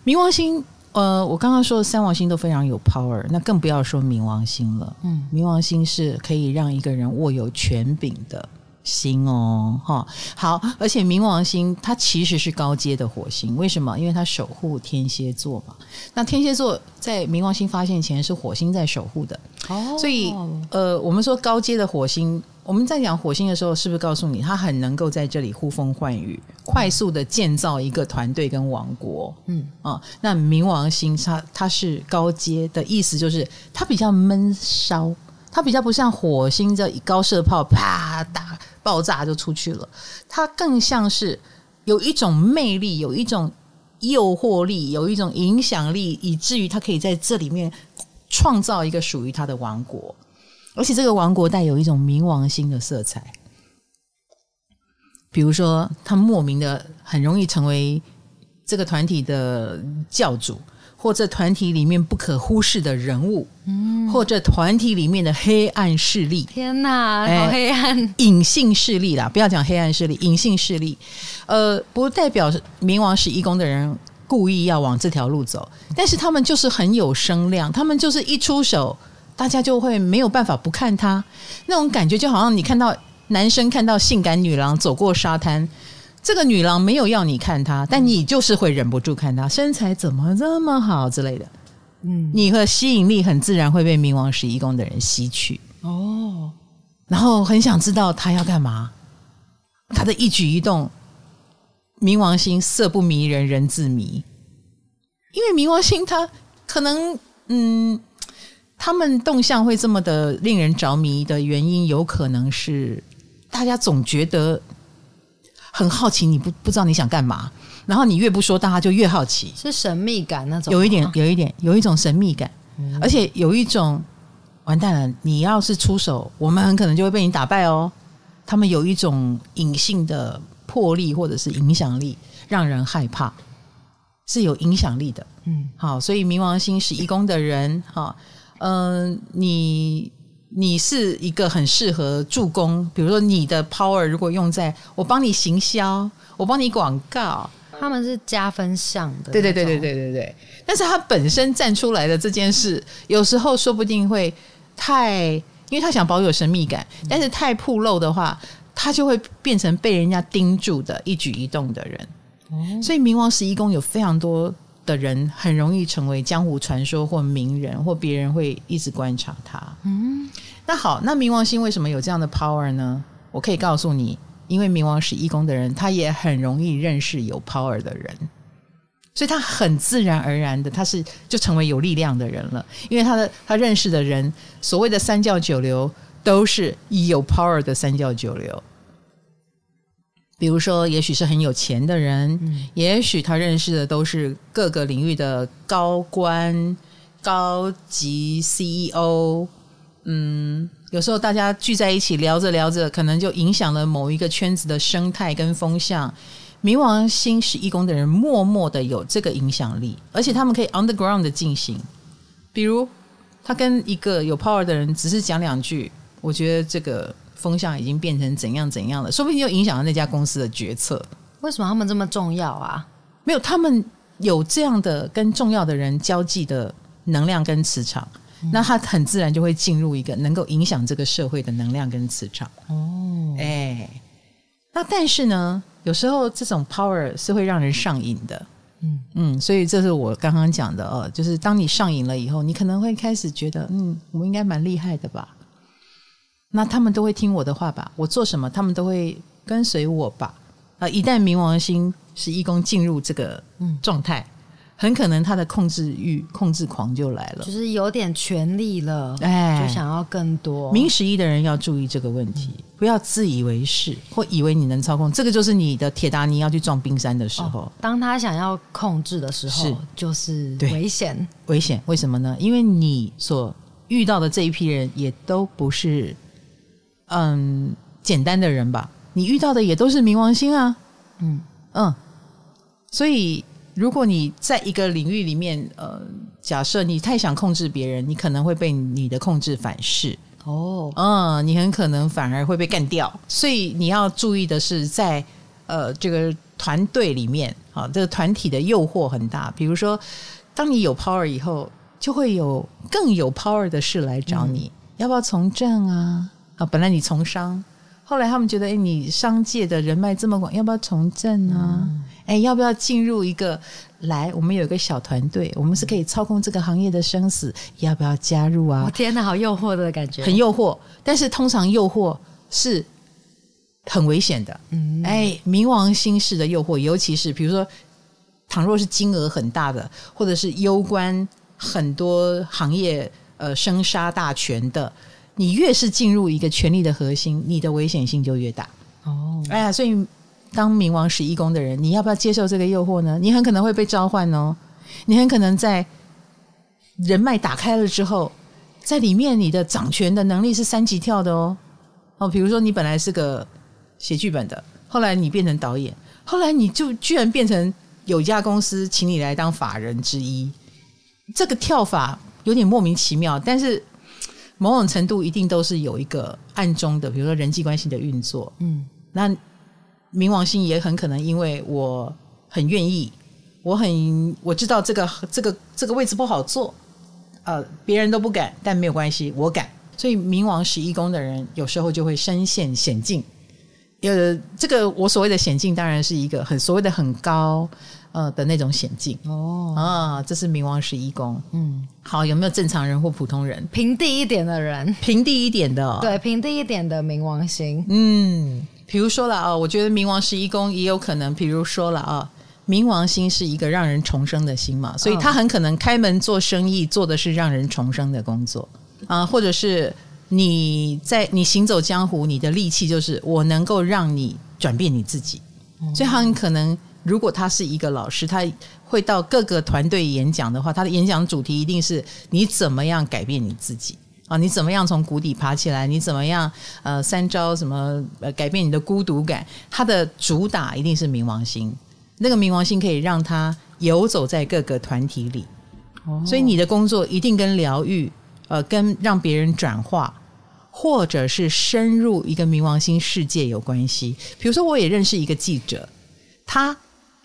冥王星，呃，我刚刚说的三王星都非常有 power，那更不要说冥王星了。嗯，冥王星是可以让一个人握有权柄的星哦，哈。好，而且冥王星它其实是高阶的火星，为什么？因为它守护天蝎座嘛。那天蝎座在冥王星发现前是火星在守护的，哦，所以呃，我们说高阶的火星。我们在讲火星的时候，是不是告诉你他很能够在这里呼风唤雨，快速的建造一个团队跟王国？嗯啊、哦，那冥王星它它是高阶的意思，就是它比较闷烧，它比较不像火星这高射炮啪打爆炸就出去了，它更像是有一种魅力，有一种诱惑力，有一种影响力，以至于它可以在这里面创造一个属于它的王国。而且这个王国带有一种冥王星的色彩，比如说他莫名的很容易成为这个团体的教主，或者团体里面不可忽视的人物，嗯，或者团体里面的黑暗势力。天哪，好黑暗！欸，隐性势力啦，不要讲黑暗势力，隐性势力。呃，不代表冥王十一宫的人故意要往这条路走，但是他们就是很有声量，他们就是一出手。大家就会没有办法不看他，那种感觉就好像你看到男生看到性感女郎走过沙滩，这个女郎没有要你看她，但你就是会忍不住看她身材怎么这么好之类的。嗯，你和吸引力很自然会被冥王十一宫的人吸取。哦，然后很想知道他要干嘛，他的一举一动，冥王星色不迷人人自迷，因为冥王星他可能嗯。他们动向会这么的令人着迷的原因，有可能是大家总觉得很好奇，你不不知道你想干嘛，然后你越不说，大家就越好奇，是神秘感那种，有一点，有一点，有一种神秘感，嗯、而且有一种完蛋了，你要是出手，我们很可能就会被你打败哦。他们有一种隐性的魄力或者是影响力，让人害怕，是有影响力的。嗯，好，所以冥王星是一宫的人，哈。嗯、呃，你你是一个很适合助攻，比如说你的 power 如果用在我帮你行销，我帮你广告，他们是加分项的。对对对对对对对。但是他本身站出来的这件事，有时候说不定会太，因为他想保有神秘感，但是太暴露的话，他就会变成被人家盯住的一举一动的人。哦、所以冥王十一宫有非常多。的人很容易成为江湖传说或名人，或别人会一直观察他。嗯，那好，那冥王星为什么有这样的 power 呢？我可以告诉你，因为冥王是一宫的人，他也很容易认识有 power 的人，所以他很自然而然的，他是就成为有力量的人了。因为他的他认识的人，所谓的三教九流，都是有 power 的三教九流。比如说，也许是很有钱的人，嗯、也许他认识的都是各个领域的高官、高级 CEO。嗯，有时候大家聚在一起聊着聊着，可能就影响了某一个圈子的生态跟风向。冥王星十一宫的人默默的有这个影响力，而且他们可以 underground 的进行。比如，他跟一个有 power 的人只是讲两句，我觉得这个。风向已经变成怎样怎样了？说不定又影响了那家公司的决策。为什么他们这么重要啊？没有，他们有这样的跟重要的人交际的能量跟磁场，嗯、那他很自然就会进入一个能够影响这个社会的能量跟磁场。哦，哎，那但是呢，有时候这种 power 是会让人上瘾的。嗯嗯，所以这是我刚刚讲的哦，就是当你上瘾了以后，你可能会开始觉得，嗯，我应该蛮厉害的吧。那他们都会听我的话吧？我做什么，他们都会跟随我吧？啊！一旦冥王星十一宫进入这个状态，很可能他的控制欲、控制狂就来了，就是有点权力了，哎，就想要更多。明十一的人要注意这个问题，不要自以为是或以为你能操控。这个就是你的铁达尼要去撞冰山的时候，哦，当他想要控制的时候，是就是危险，危险。为什么呢？因为你所遇到的这一批人也都不是。嗯，简单的人吧，你遇到的也都是冥王星啊，嗯。嗯，所以如果你在一个领域里面，呃，假设你太想控制别人，你可能会被你的控制反噬。哦，嗯，你很可能反而会被干掉，所以你要注意的是在，在呃这个团队里面，啊，这个团体的诱惑很大，比如说，当你有 power 以后，就会有更有 power 的事来找你，嗯、要不要从政啊？啊，本来你从商，后来他们觉得，哎，你商界的人脉这么广，要不要从政啊？哎、嗯，要不要进入一个？来，我们有一个小团队，我们是可以操控这个行业的生死，要不要加入啊？天哪，好诱惑的感觉，很诱惑。但是通常诱惑是很危险的。嗯，哎，冥王星式的诱惑，尤其是比如说，倘若是金额很大的，或者是攸关很多行业呃生杀大权的，你越是进入一个权力的核心，你的危险性就越大。哦，哎呀，所以当冥王十一宫的人，你要不要接受这个诱惑呢？你很可能会被召唤哦，你很可能在人脉打开了之后，在里面你的掌权的能力是三级跳的哦。哦，比如说你本来是个写剧本的，后来你变成导演，后来你就居然变成有一家公司请你来当法人之一，这个跳法有点莫名其妙，但是。某种程度一定都是有一个暗中的，比如说人际关系的运作。嗯，那冥王星也很可能因为我很愿意，我很我知道这个这个这个位置不好做，呃，别人都不敢，但没有关系，我敢。所以冥王十一宫的人有时候就会身陷险境。呃，这个我所谓的险境，当然是一个很所谓的很高。呃的那种险境哦啊，这是冥王十一宫。嗯，好，有没有正常人或普通人？平地一点的人，平地一点的、哦，对，平地一点的冥王星。嗯，比如说了啊，我觉得冥王十一宫也有可能，比如说了啊，冥王星是一个让人重生的星嘛，所以他很可能开门做生意，做的是让人重生的工作啊，或者是你在你行走江湖，你的利器就是我能够让你转变你自己，所以他很可能。如果他是一个老师，他会到各个团队演讲的话，他的演讲主题一定是你怎么样改变你自己啊？你怎么样从谷底爬起来？你怎么样呃三招什么呃改变你的孤独感？他的主打一定是冥王星，那个冥王星可以让他游走在各个团体里，哦，所以你的工作一定跟疗愈呃跟让别人转化，或者是深入一个冥王星世界有关系。比如说，我也认识一个记者，他。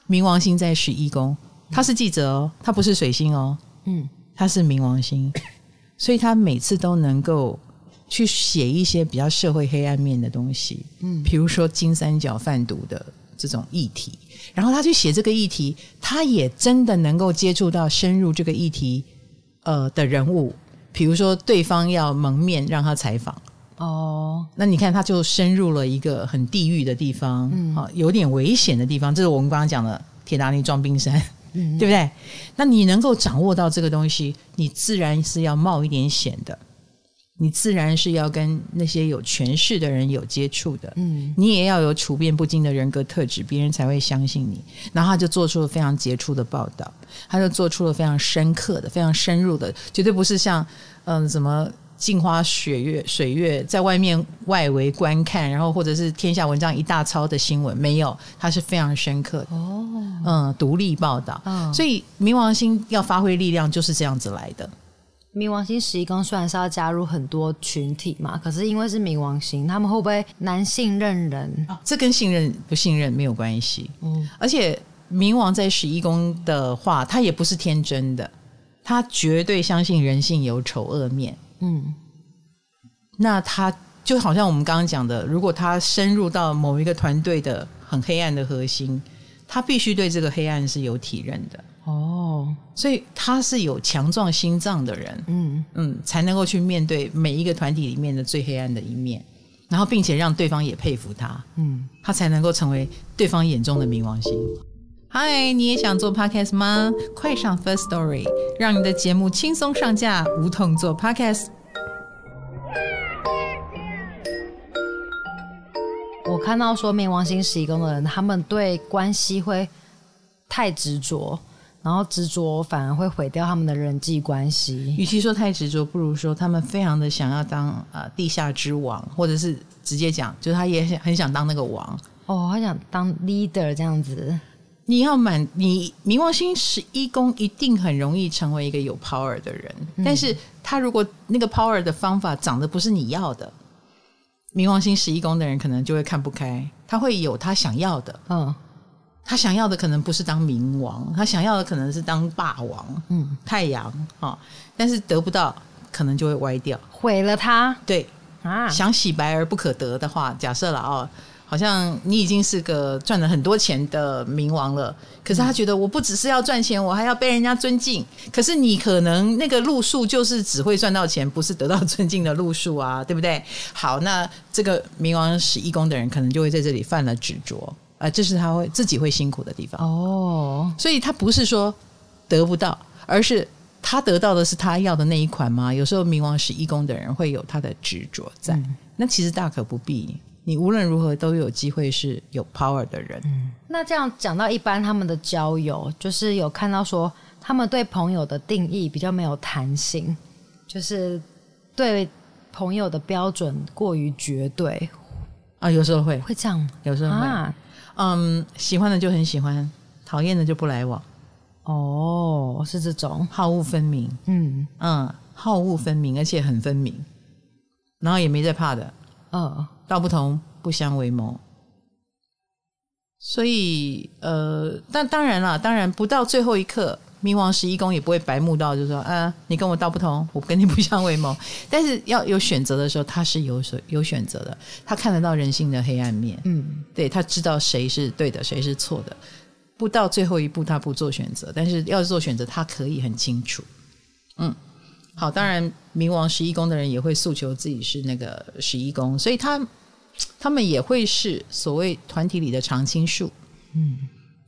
冥王星在十一宫，他是记者哦，他不是水星哦，嗯，他是冥王星，所以他每次都能够去写一些比较社会黑暗面的东西，嗯，比如说金三角贩毒的这种议题，然后他去写这个议题，他也真的能够接触到深入这个议题呃的人物，比如说对方要蒙面让他采访。哦，那你看，他就深入了一个很地狱的地方，嗯，有点危险的地方。这是我们刚刚讲的铁达尼撞冰山，嗯，*laughs* 对不对？那你能够掌握到这个东西，你自然是要冒一点险的，你自然是要跟那些有权势的人有接触的，嗯，你也要有处变不惊的人格特质，别人才会相信你。然后他就做出了非常杰出的报道，他就做出了非常深刻的、非常深入的，绝对不是像嗯什么。镜花雪月水月，在外面外围观看，然后或者是天下文章一大抄的新闻，没有，它是非常深刻的。哦，嗯，独立报道，嗯、所以冥王星要发挥力量就是这样子来的。冥王星十一宫虽然是要加入很多群体嘛，可是因为是冥王星，他们会不会难信任人？哦、这跟信任不信任没有关系。嗯，而且冥王在十一宫的话，他也不是天真的，他绝对相信人性有丑恶面。嗯，那他就好像我们刚刚讲的，如果他深入到某一个团队的很黑暗的核心，他必须对这个黑暗是有体认的。哦，所以他是有强壮心脏的人，嗯。嗯，才能够去面对每一个团体里面的最黑暗的一面，然后并且让对方也佩服他，嗯，他才能够成为对方眼中的冥王星。嗨，你也想做 podcast 吗？快上 First Story，让你的节目轻松上架，无痛做 podcast。我看到说冥王星十一宫的人，他们对关系会太执着，然后执着反而会毁掉他们的人际关系。与其说太执着，不如说他们非常的想要当呃地下之王，或者是直接讲，就是他也很想当那个王。哦，他想当 leader 这样子。你要满你冥王星十一宫一定很容易成为一个有 power 的人，嗯、但是他如果那个 power 的方法长得不是你要的，冥王星十一宫的人可能就会看不开，他会有他想要的，嗯，他想要的可能不是当冥王，他想要的可能是当霸王，嗯，太阳啊，但是得不到，可能就会歪掉，毁了他，对。啊，想洗白而不可得的话，假设了啊。好像你已经是个赚了很多钱的冥王了，可是他觉得我不只是要赚钱，我还要被人家尊敬。可是你可能那个路数就是只会赚到钱，不是得到尊敬的路数啊，对不对？好，那这个冥王十一宫的人可能就会在这里犯了执着啊，这是他会自己会辛苦的地方哦。所以他不是说得不到，而是他得到的是他要的那一款吗？有时候冥王十一宫的人会有他的执着在，嗯、那其实大可不必。你无论如何都有机会是有 power 的人。嗯，那这样讲到一般他们的交友，就是有看到说他们对朋友的定义比较没有弹性，就是对朋友的标准过于绝对啊，有时候会会这样，有时候会，啊、嗯，喜欢的就很喜欢，讨厌的就不来往。哦，是这种好恶分明，嗯嗯，好恶分明，而且很分明，然后也没在怕的，嗯。道不同不相为谋，所以呃，但当然了，当然不到最后一刻，冥王十一宫也不会白目到，就是说，啊，你跟我道不同，我跟你不相为谋。*laughs* 但是要有选择的时候，他是有所有选择的，他看得到人性的黑暗面，嗯，对，他知道谁是对的，谁是错的。不到最后一步，他不做选择，但是要做选择，他可以很清楚，嗯。好，当然，冥王十一宫的人也会诉求自己是那个十一宫，所以他他们也会是所谓团体里的常青树，嗯，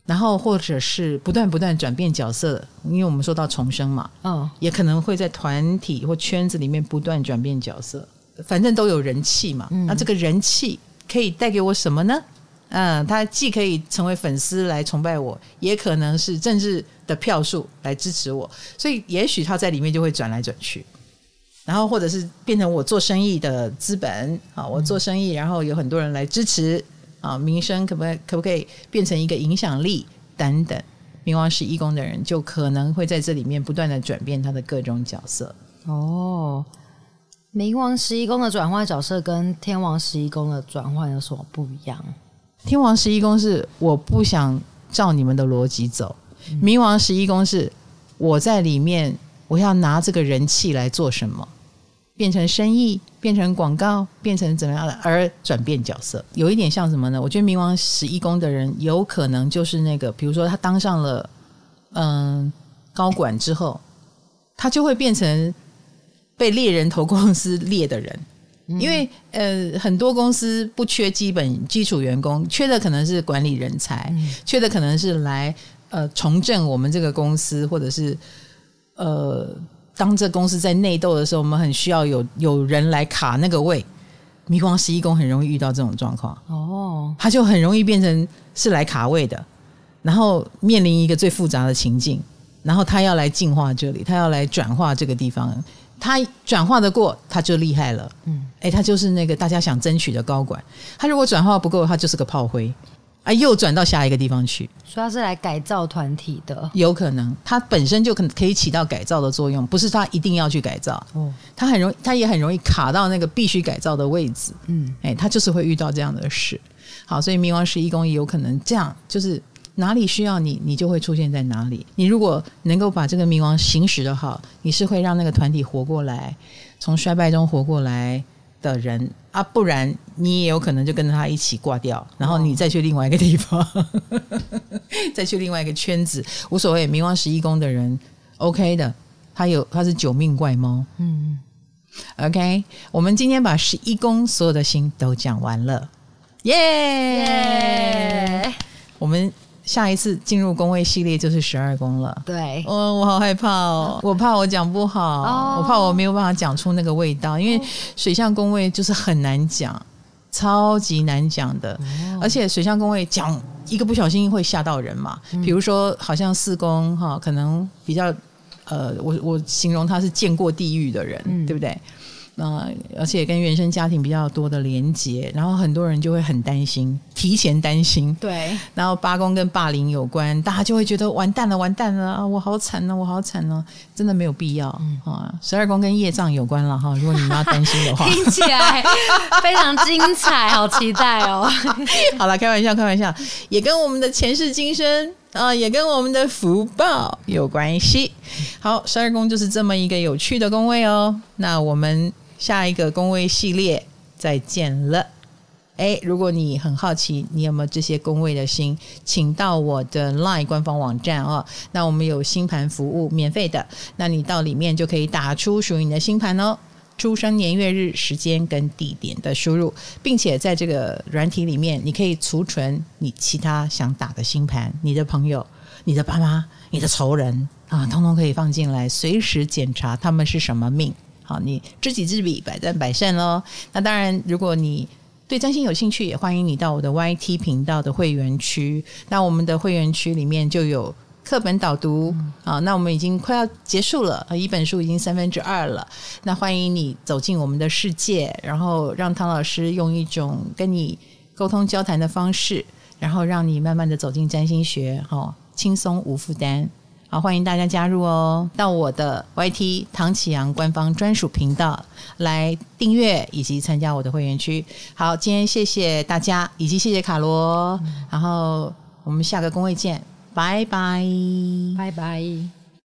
然后或者是不断不断转变角色，因为我们说到重生嘛，嗯，也可能会在团体或圈子里面不断转变角色，反正都有人气嘛，嗯，那这个人气可以带给我什么呢？嗯，他既可以成为粉丝来崇拜我，也可能是政治的票数来支持我，所以也许他在里面就会转来转去，然后或者是变成我做生意的资本啊，我做生意，然后有很多人来支持啊，名声可不可以可不可以变成一个影响力等等？冥王十一宫的人就可能会在这里面不断的转变他的各种角色。哦，冥王十一宫的转换角色跟天王十一宫的转换有什么不一样？天王十一宫是我不想照你们的逻辑走，冥王十一宫是我在里面，我要拿这个人气来做什么？变成生意，变成广告，变成怎么样的？而转变角色，有一点像什么呢？我觉得冥王十一宫的人有可能就是那个，比如说他当上了嗯高管之后，他就会变成被猎人头公司猎的人。因为呃，很多公司不缺基本基础员工，缺的可能是管理人才，嗯、缺的可能是来呃重振我们这个公司，或者是呃，当这公司在内斗的时候，我们很需要有有人来卡那个位。冥王十一宫很容易遇到这种状况。哦，他就很容易变成是来卡位的，然后面临一个最复杂的情境，然后他要来净化这里，他要来转化这个地方。他转化的过，他就厉害了。嗯，哎，他就是那个大家想争取的高管。他如果转化不够，他就是个炮灰啊，又转到下一个地方去。所以他是来改造团体的，有可能他本身就可可以起到改造的作用，不是他一定要去改造。哦，他很容易，他也很容易卡到那个必须改造的位置。嗯，哎，他就是会遇到这样的事。好，所以冥王十一宫也有可能这样，就是。哪里需要你，你就会出现在哪里。你如果能够把这个冥王行使的好，你是会让那个团体活过来，从衰败中活过来的人啊。不然你也有可能就跟着他一起挂掉，然后你再去另外一个地方，哦、*laughs* 再去另外一个圈子，无所谓。冥王十一宫的人，OK 的，他有他是九命怪猫。嗯，OK。我们今天把十一宫所有的星都讲完了，耶、yeah! yeah!！我们。下一次进入宫位系列就是十二宫了。对，哦，我好害怕哦，我怕我讲不好，哦，我怕我没有办法讲出那个味道，因为水象宫位就是很难讲，超级难讲的，哦，而且水象宫位讲一个不小心会吓到人嘛。嗯，比如说，好像四宫哈，可能比较呃，我我形容他是见过地狱的人，嗯，对不对？呃，而且跟原生家庭比较多的连结，然后很多人就会很担心，提前担心。对，然后八公跟霸凌有关，大家就会觉得完蛋了，完蛋了啊！我好惨呢，我好惨呢，真的没有必要啊。十二宫跟业障有关了哈，如果你们要担心的话，*laughs* 听起来非常精彩，好期待哦。*laughs* 好了，开玩笑，开玩笑，也跟我们的前世今生啊，也跟我们的福报有关系。好，十二宫就是这么一个有趣的宫位哦。那我们。下一个宫位系列，再见了。诶，如果你很好奇，你有没有这些宫位的星，请到我的 LINE 官方网站哦。那我们有星盘服务，免费的。那你到里面就可以打出属于你的星盘哦，出生年月日时间跟地点的输入，并且在这个软体里面，你可以储存你其他想打的星盘，你的朋友、你的爸妈、你的仇人啊，通通可以放进来，随时检查他们是什么命。好，你知己知彼，百战百胜喽。那当然，如果你对占星有兴趣，也欢迎你到我的 YT 频道的会员区。那我们的会员区里面就有课本导读啊。那我们已经快要结束了，一本书已经三分之二了。那欢迎你走进我们的世界，然后让唐老师用一种跟你沟通交谈的方式，然后让你慢慢的走进占星学，哈，轻松无负担。好，欢迎大家加入哦！到我的 YT 唐启阳官方专属频道来订阅以及参加我的会员区。好，今天谢谢大家，以及谢谢卡罗。嗯、然后我们下个工位见，拜拜，拜拜。